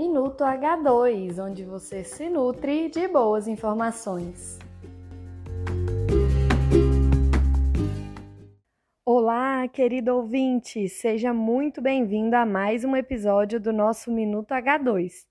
Minuto H2, onde você se nutre de boas informações. Olá, querido ouvinte! Seja muito bem-vindo a mais um episódio do nosso Minuto H2.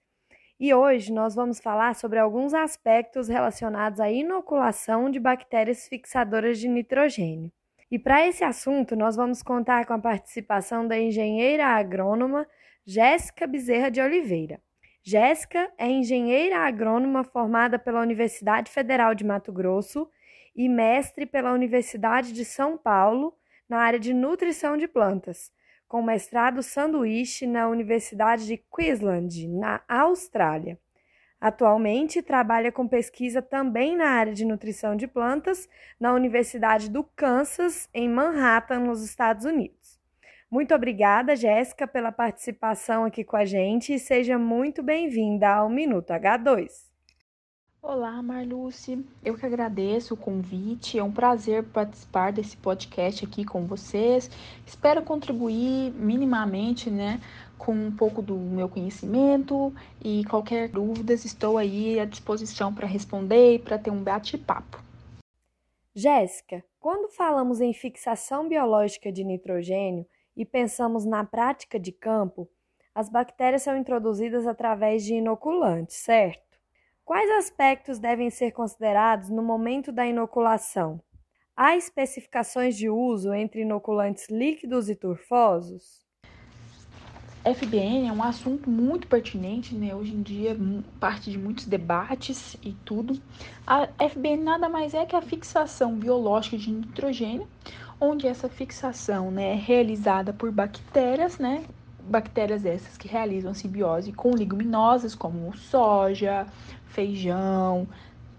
E hoje nós vamos falar sobre alguns aspectos relacionados à inoculação de bactérias fixadoras de nitrogênio. E para esse assunto, nós vamos contar com a participação da engenheira agrônoma Jéssica Bezerra de Oliveira. Jéssica é engenheira agrônoma formada pela Universidade Federal de Mato Grosso e mestre pela Universidade de São Paulo na área de nutrição de plantas, com mestrado sanduíche na Universidade de Queensland, na Austrália. Atualmente trabalha com pesquisa também na área de nutrição de plantas na Universidade do Kansas, em Manhattan, nos Estados Unidos. Muito obrigada, Jéssica, pela participação aqui com a gente e seja muito bem-vinda ao Minuto H2. Olá, Marluce. Eu que agradeço o convite. É um prazer participar desse podcast aqui com vocês. Espero contribuir minimamente, né, com um pouco do meu conhecimento e qualquer dúvidas estou aí à disposição para responder e para ter um bate-papo. Jéssica, quando falamos em fixação biológica de nitrogênio e pensamos na prática de campo, as bactérias são introduzidas através de inoculantes, certo? Quais aspectos devem ser considerados no momento da inoculação? Há especificações de uso entre inoculantes líquidos e turfosos? FBN é um assunto muito pertinente, né? Hoje em dia, parte de muitos debates e tudo. A FBN nada mais é que a fixação biológica de nitrogênio, onde essa fixação né, é realizada por bactérias, né? Bactérias essas que realizam simbiose com leguminosas, como soja, feijão,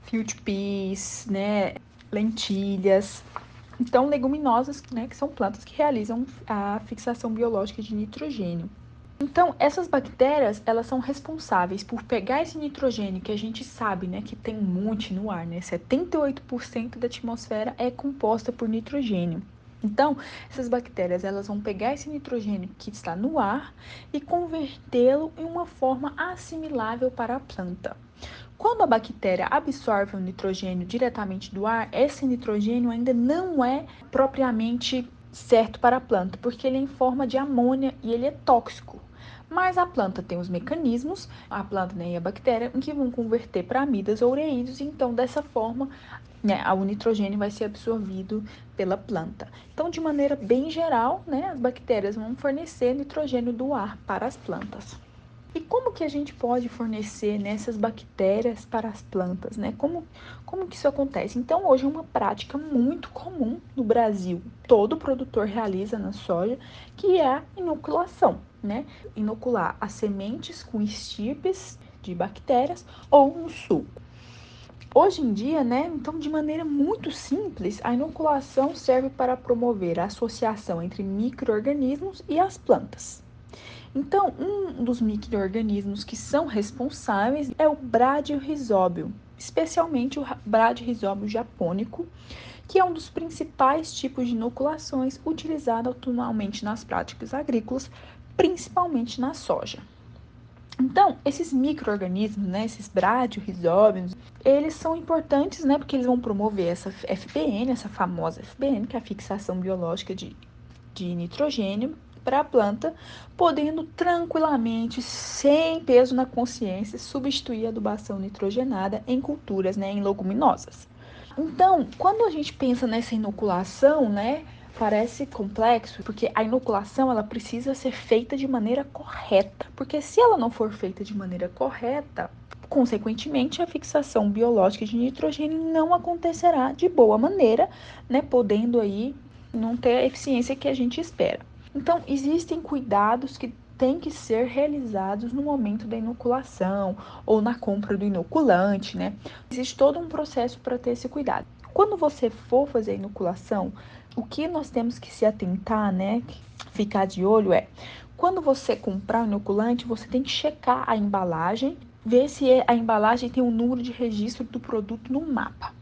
field peas, né, lentilhas. Então, leguminosas, né, que são plantas que realizam a fixação biológica de nitrogênio. Então, essas bactérias, elas são responsáveis por pegar esse nitrogênio que a gente sabe, né, que tem um monte no ar, né? 78% da atmosfera é composta por nitrogênio. Então, essas bactérias elas vão pegar esse nitrogênio que está no ar e convertê-lo em uma forma assimilável para a planta. Quando a bactéria absorve o nitrogênio diretamente do ar, esse nitrogênio ainda não é propriamente certo para a planta, porque ele é em forma de amônia e ele é tóxico. Mas a planta tem os mecanismos, a planta né, e a bactéria, que vão converter para amidas ou ureídos, então dessa forma né, o nitrogênio vai ser absorvido pela planta. Então, de maneira bem geral, né, as bactérias vão fornecer nitrogênio do ar para as plantas. E como que a gente pode fornecer nessas né, bactérias para as plantas, né? Como, como que isso acontece? Então, hoje é uma prática muito comum no Brasil. Todo produtor realiza na soja, que é a inoculação, né? Inocular as sementes com estirpes de bactérias ou um suco. Hoje em dia, né, então de maneira muito simples, a inoculação serve para promover a associação entre microorganismos e as plantas. Então, um dos microorganismos que são responsáveis é o Bradyrhizóbio, especialmente o Bradyrhizóbio japônico, que é um dos principais tipos de inoculações utilizado atualmente nas práticas agrícolas, principalmente na soja. Então, esses micro-organismos, né, esses bradyrhizóbios, eles são importantes, né, porque eles vão promover essa FBN, essa famosa FBN, que é a fixação biológica de, de nitrogênio, para a planta, podendo tranquilamente, sem peso na consciência, substituir a adubação nitrogenada em culturas, né, em leguminosas. Então, quando a gente pensa nessa inoculação, né, parece complexo, porque a inoculação ela precisa ser feita de maneira correta, porque se ela não for feita de maneira correta, consequentemente a fixação biológica de nitrogênio não acontecerá de boa maneira, né, podendo aí não ter a eficiência que a gente espera. Então, existem cuidados que têm que ser realizados no momento da inoculação ou na compra do inoculante, né? Existe todo um processo para ter esse cuidado. Quando você for fazer a inoculação, o que nós temos que se atentar, né? Ficar de olho é quando você comprar o inoculante, você tem que checar a embalagem, ver se a embalagem tem o um número de registro do produto no mapa.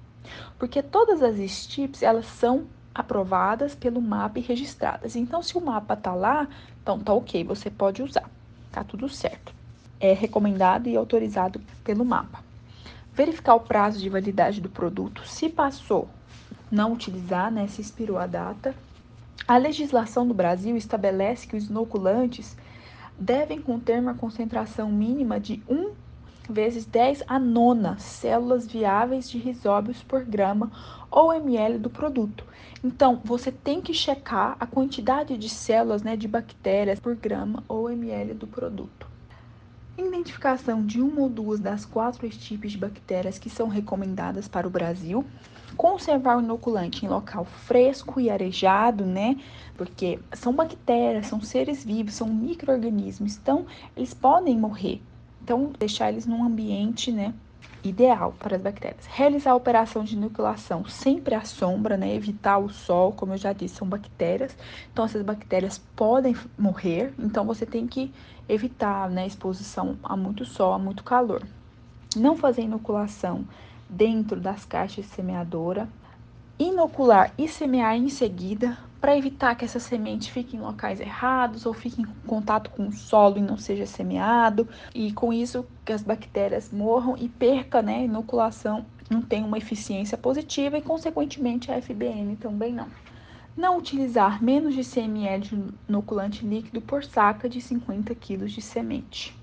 Porque todas as STIPs, elas são aprovadas pelo MAP e registradas. Então, se o mapa tá lá, então tá ok, você pode usar, tá tudo certo. é recomendado e autorizado pelo mapa. Verificar o prazo de validade do produto, se passou, não utilizar, né, se expirou a data. A legislação do Brasil estabelece que os inoculantes devem conter uma concentração mínima de 1 vezes 10 a nona células viáveis de risóbios por grama ou ml do produto. Então, você tem que checar a quantidade de células né, de bactérias por grama ou ml do produto. Identificação de uma ou duas das quatro estípies de bactérias que são recomendadas para o Brasil. Conservar o inoculante em local fresco e arejado, né? Porque são bactérias, são seres vivos, são micro-organismos, então eles podem morrer. Então, deixar eles num ambiente, né, ideal para as bactérias. Realizar a operação de inoculação sempre à sombra, né, evitar o sol, como eu já disse, são bactérias. Então, essas bactérias podem morrer, então você tem que evitar, né, exposição a muito sol, a muito calor. Não fazer inoculação dentro das caixas de semeadora. Inocular e semear em seguida, para evitar que essa semente fique em locais errados ou fique em contato com o solo e não seja semeado, e com isso que as bactérias morram e perca, né, a inoculação não tem uma eficiência positiva e consequentemente a FBN também não. Não utilizar menos de 100 ml de inoculante líquido por saca de 50 kg de semente.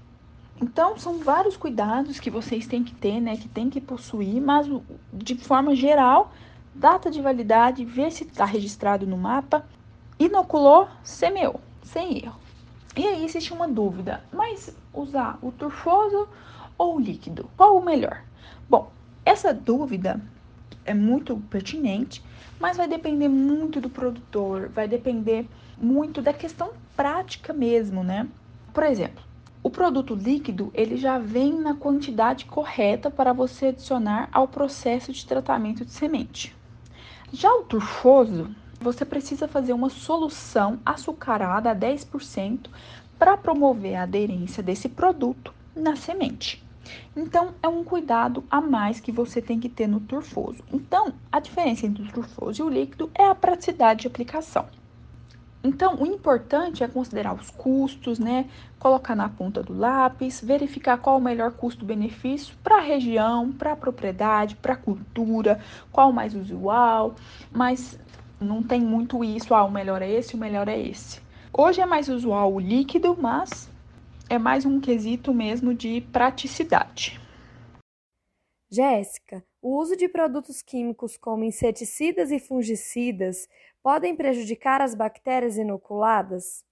Então, são vários cuidados que vocês têm que ter, né, que tem que possuir, mas de forma geral, data de validade, ver se está registrado no mapa, inoculou, semeou, sem erro. E aí existe uma dúvida, mas usar o turfoso ou o líquido? Qual o melhor? Bom, essa dúvida é muito pertinente, mas vai depender muito do produtor, vai depender muito da questão prática mesmo, né? Por exemplo, o produto líquido, ele já vem na quantidade correta para você adicionar ao processo de tratamento de semente. Já o turfoso, você precisa fazer uma solução açucarada a 10% para promover a aderência desse produto na semente. Então, é um cuidado a mais que você tem que ter no turfoso. Então, a diferença entre o turfoso e o líquido é a praticidade de aplicação. Então, o importante é considerar os custos, né? Colocar na ponta do lápis, verificar qual o melhor custo-benefício para a região, para a propriedade, para a cultura, qual o mais usual, mas não tem muito isso, ah, o melhor é esse, o melhor é esse. Hoje é mais usual o líquido, mas é mais um quesito mesmo de praticidade. Jéssica, o uso de produtos químicos como inseticidas e fungicidas podem prejudicar as bactérias inoculadas?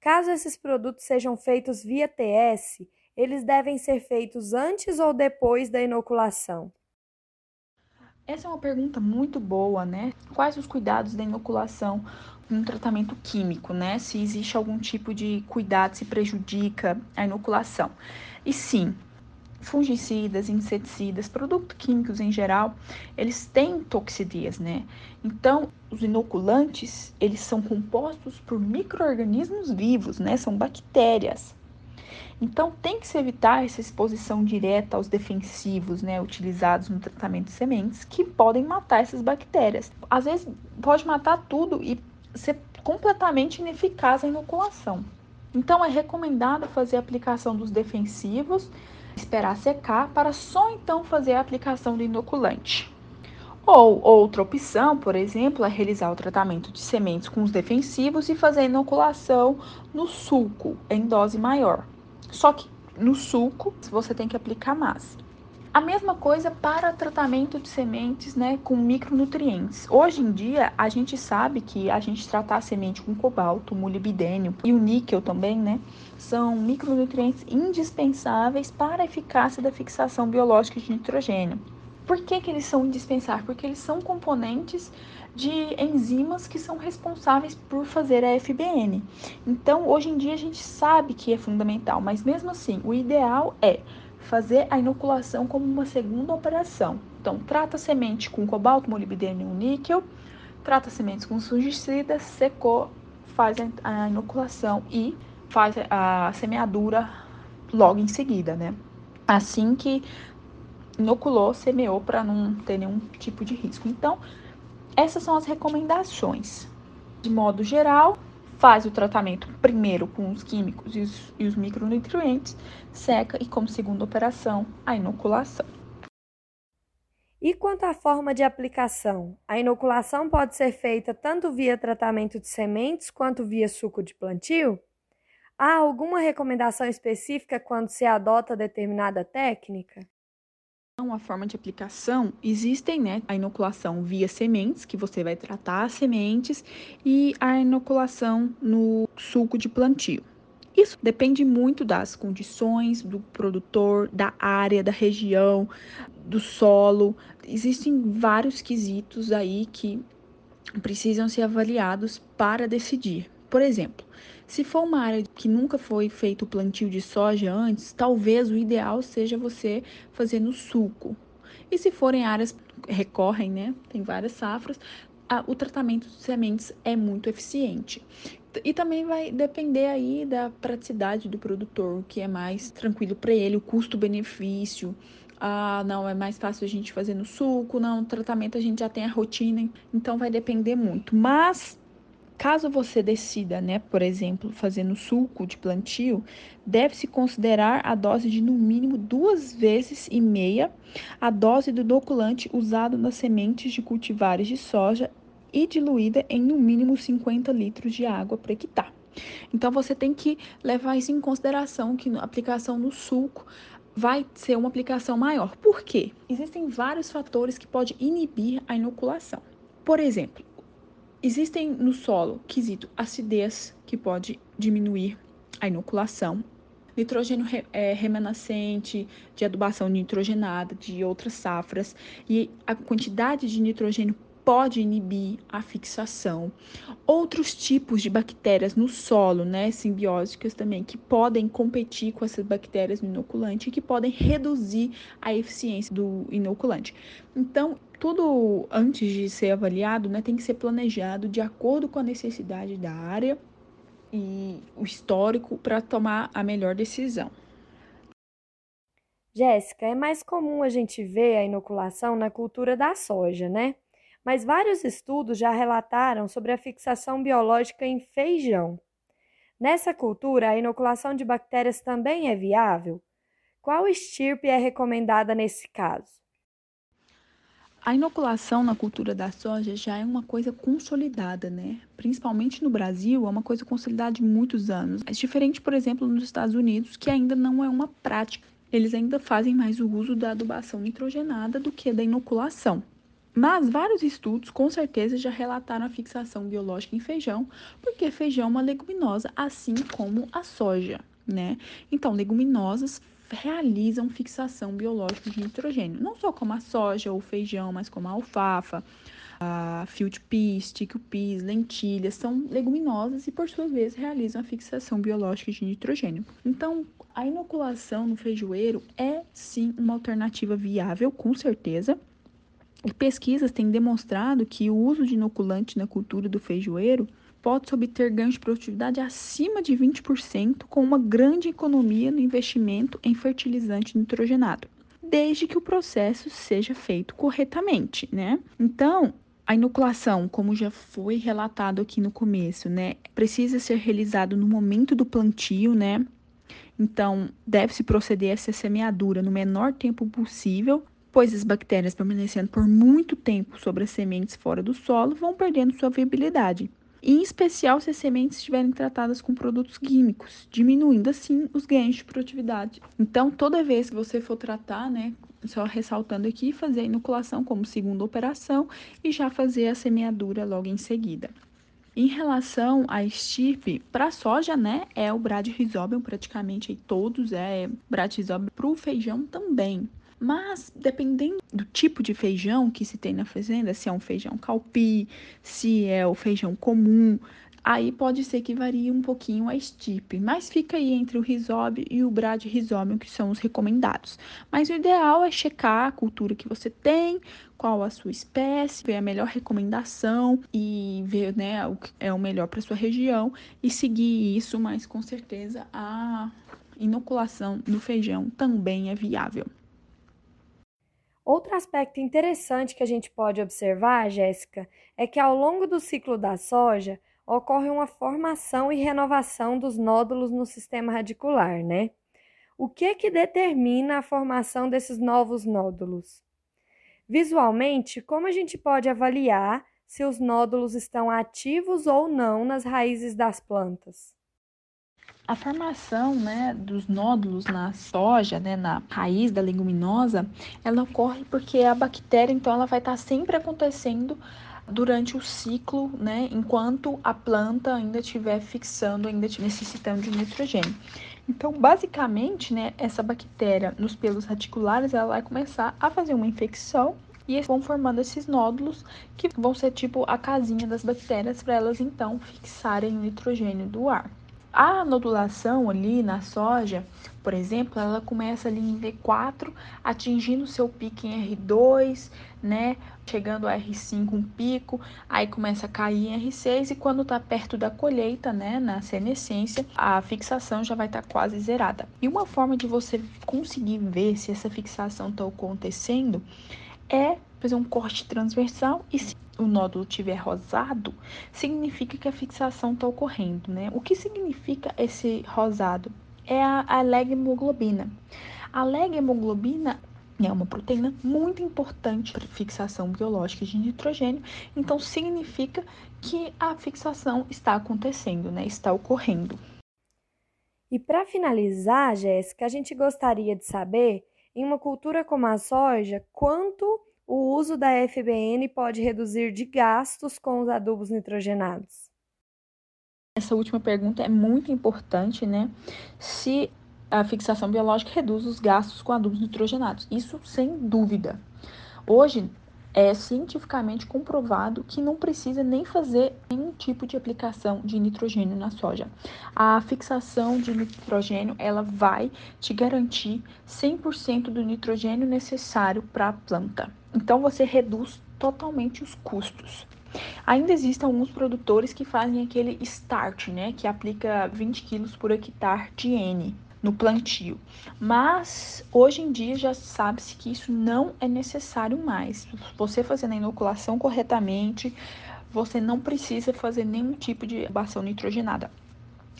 Caso esses produtos sejam feitos via TS, eles devem ser feitos antes ou depois da inoculação? Essa é uma pergunta muito boa, né? Quais os cuidados da inoculação no tratamento químico, né? Se existe algum tipo de cuidado, se prejudica a inoculação. E sim, fungicidas, inseticidas, produtos químicos em geral, eles têm toxidias, né? Então, os inoculantes, eles são compostos por micro-organismos vivos, né? São bactérias. Então, tem que se evitar essa exposição direta aos defensivos, né, utilizados no tratamento de sementes, que podem matar essas bactérias. Às vezes, pode matar tudo e ser completamente ineficaz a inoculação. Então, é recomendado fazer a aplicação dos defensivos esperar secar para só então fazer a aplicação do inoculante. Ou outra opção, por exemplo, é realizar o tratamento de sementes com os defensivos e fazer a inoculação no sulco em dose maior. Só que no sulco você tem que aplicar mais. A mesma coisa para tratamento de sementes né, com micronutrientes. Hoje em dia, a gente sabe que a gente tratar a semente com cobalto, molibdênio e o níquel também, né, são micronutrientes indispensáveis para a eficácia da fixação biológica de nitrogênio. Por que, que eles são indispensáveis? Porque eles são componentes de enzimas que são responsáveis por fazer a FBN. Então, hoje em dia a gente sabe que é fundamental, mas mesmo assim, o ideal é fazer a inoculação como uma segunda operação. Então, trata a semente com cobalto, molibdênio e níquel, trata sementes com fungicidas, secou, faz a inoculação e faz a semeadura logo em seguida, né? Assim que inoculou, semeou para não ter nenhum tipo de risco. Então, essas são as recomendações. De modo geral, faz o tratamento primeiro com os químicos e os, e os micronutrientes, seca e como segunda operação, a inoculação. E quanto à forma de aplicação? A inoculação pode ser feita tanto via tratamento de sementes quanto via suco de plantio? Há alguma recomendação específica quando se adota determinada técnica? Então, a forma de aplicação existem, né? A inoculação via sementes, que você vai tratar as sementes, e a inoculação no suco de plantio. Isso depende muito das condições do produtor, da área, da região, do solo. Existem vários quesitos aí que precisam ser avaliados para decidir. Por exemplo, se for uma área que nunca foi feito o plantio de soja antes, talvez o ideal seja você fazer no suco. E se forem áreas recorrem, né? Tem várias safras, o tratamento de sementes é muito eficiente. E também vai depender aí da praticidade do produtor, o que é mais tranquilo para ele, o custo-benefício. Ah, não, é mais fácil a gente fazer no suco, não, o tratamento a gente já tem a rotina, então vai depender muito. Mas Caso você decida, né, por exemplo, fazer no suco de plantio, deve-se considerar a dose de no mínimo duas vezes e meia a dose do inoculante usado nas sementes de cultivares de soja e diluída em no mínimo 50 litros de água por hectare. Então você tem que levar isso em consideração que a aplicação no suco vai ser uma aplicação maior. Por quê? Existem vários fatores que podem inibir a inoculação. Por exemplo, existem no solo quesito acidez que pode diminuir a inoculação, nitrogênio é, remanescente, de adubação nitrogenada, de outras safras, e a quantidade de nitrogênio pode inibir a fixação. Outros tipos de bactérias no solo, né, simbióticas também, que podem competir com essas bactérias no inoculante e que podem reduzir a eficiência do inoculante. Então, tudo antes de ser avaliado, né, tem que ser planejado de acordo com a necessidade da área e o histórico para tomar a melhor decisão. Jéssica, é mais comum a gente ver a inoculação na cultura da soja, né? mas vários estudos já relataram sobre a fixação biológica em feijão. Nessa cultura, a inoculação de bactérias também é viável? Qual estirpe é recomendada nesse caso? A inoculação na cultura da soja já é uma coisa consolidada, né? Principalmente no Brasil, é uma coisa consolidada de muitos anos. É diferente, por exemplo, nos Estados Unidos, que ainda não é uma prática. Eles ainda fazem mais o uso da adubação nitrogenada do que da inoculação. Mas vários estudos com certeza já relataram a fixação biológica em feijão, porque feijão é uma leguminosa, assim como a soja, né? Então, leguminosas realizam fixação biológica de nitrogênio, não só como a soja ou feijão, mas como a alfafa, a field peas, chickpeas, lentilhas, são leguminosas e por sua vez realizam a fixação biológica de nitrogênio. Então, a inoculação no feijoeiro é sim uma alternativa viável, com certeza, e pesquisas têm demonstrado que o uso de inoculante na cultura do feijoeiro pode obter ganhos de produtividade acima de 20%, com uma grande economia no investimento em fertilizante nitrogenado, desde que o processo seja feito corretamente, né? Então, a inoculação, como já foi relatado aqui no começo, né, precisa ser realizado no momento do plantio, né? Então, deve-se proceder a essa semeadura no menor tempo possível pois as bactérias permanecendo por muito tempo sobre as sementes fora do solo vão perdendo sua viabilidade, em especial se as sementes estiverem tratadas com produtos químicos, diminuindo assim os ganhos de produtividade. Então, toda vez que você for tratar, né, só ressaltando aqui, fazer a inoculação como segunda operação e já fazer a semeadura logo em seguida. Em relação à estirpe, para soja, né, é o Bradyrhizobium, praticamente todos é Bradyrhizobium, para o feijão também. Mas, dependendo do tipo de feijão que se tem na fazenda, se é um feijão calpi, se é o feijão comum, aí pode ser que varie um pouquinho a estipe, mas fica aí entre o risóbio e o bradyrhizobium, que são os recomendados. Mas o ideal é checar a cultura que você tem, qual a sua espécie, ver a melhor recomendação e ver né, o que é o melhor para sua região e seguir isso, mas com certeza a inoculação no feijão também é viável. Outro aspecto interessante que a gente pode observar, Jéssica, é que ao longo do ciclo da soja, ocorre uma formação e renovação dos nódulos no sistema radicular, né? O que que determina a formação desses novos nódulos? Visualmente, como a gente pode avaliar se os nódulos estão ativos ou não nas raízes das plantas? A formação né, dos nódulos na soja, né, na raiz da leguminosa, ela ocorre porque a bactéria, então, ela vai estar sempre acontecendo durante o ciclo, né, enquanto a planta ainda estiver fixando, ainda necessitando de nitrogênio. Então, basicamente, né, essa bactéria nos pelos radiculares, ela vai começar a fazer uma infecção e vão formando esses nódulos que vão ser tipo a casinha das bactérias para elas então fixarem o nitrogênio do ar. A nodulação ali na soja, por exemplo, ela começa ali em V4, atingindo seu pico em R2, né? Chegando a R5 um pico, aí começa a cair em R6 e quando tá perto da colheita, né, na senescência, a fixação já vai estar tá quase zerada. E uma forma de você conseguir ver se essa fixação está acontecendo é fazer um corte transversal e se o nódulo tiver rosado, significa que a fixação está ocorrendo, né? O que significa esse rosado? É a, a leghemoglobina. A leghemoglobina é uma proteína muito importante para fixação biológica de nitrogênio, então significa que a fixação está acontecendo, né? Está ocorrendo. E para finalizar, Jéssica, a gente gostaria de saber, em uma cultura como a soja, quanto o uso da FBN pode reduzir de gastos com os adubos nitrogenados? Essa última pergunta é muito importante, né? Se a fixação biológica reduz os gastos com adubos nitrogenados. Isso sem dúvida. Hoje é cientificamente comprovado que não precisa nem fazer nenhum tipo de aplicação de nitrogênio na soja. A fixação de nitrogênio, ela vai te garantir 100% do nitrogênio necessário para a planta. Então você reduz totalmente os custos. Ainda existem alguns produtores que fazem aquele start, né, que aplica 20 kg por hectare de N no plantio. Mas hoje em dia já sabe-se que isso não é necessário mais. Você fazendo a inoculação corretamente, você não precisa fazer nenhum tipo de abação nitrogenada.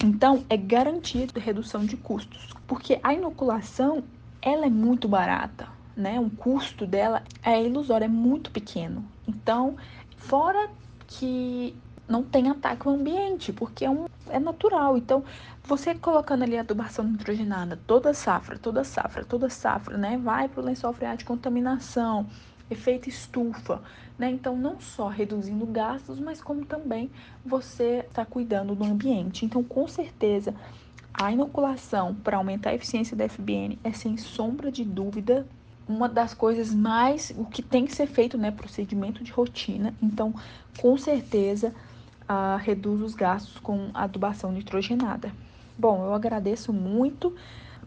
Então, é garantia de redução de custos, porque a inoculação ela é muito barata, né? O custo dela é ilusório, é muito pequeno. Então, fora que não tem ataque ao ambiente, porque é, um, é natural. Então, você colocando ali a adubação nitrogenada, toda safra, toda safra, toda safra, né? Vai para o lençol freático, contaminação, efeito estufa, né? Então, não só reduzindo gastos, mas como também você está cuidando do ambiente. Então, com certeza, a inoculação para aumentar a eficiência da FBN é sem sombra de dúvida uma das coisas mais o que tem que ser feito, né, procedimento de rotina. Então, com certeza, reduz os gastos com adubação nitrogenada. Bom, eu agradeço muito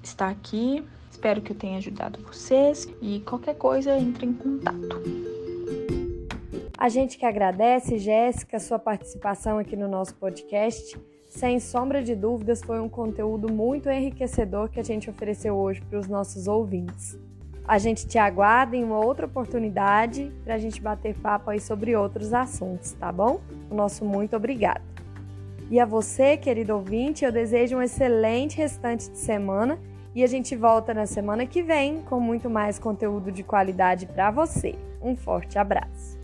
estar aqui. Espero que eu tenha ajudado vocês e qualquer coisa entre em contato. A gente que agradece, Jéssica, sua participação aqui no nosso podcast. Sem sombra de dúvidas, foi um conteúdo muito enriquecedor que a gente ofereceu hoje para os nossos ouvintes. A gente te aguarda em uma outra oportunidade para a gente bater papo aí sobre outros assuntos, tá bom? O nosso muito obrigado. E a você, querido ouvinte, eu desejo um excelente restante de semana e a gente volta na semana que vem com muito mais conteúdo de qualidade para você. Um forte abraço.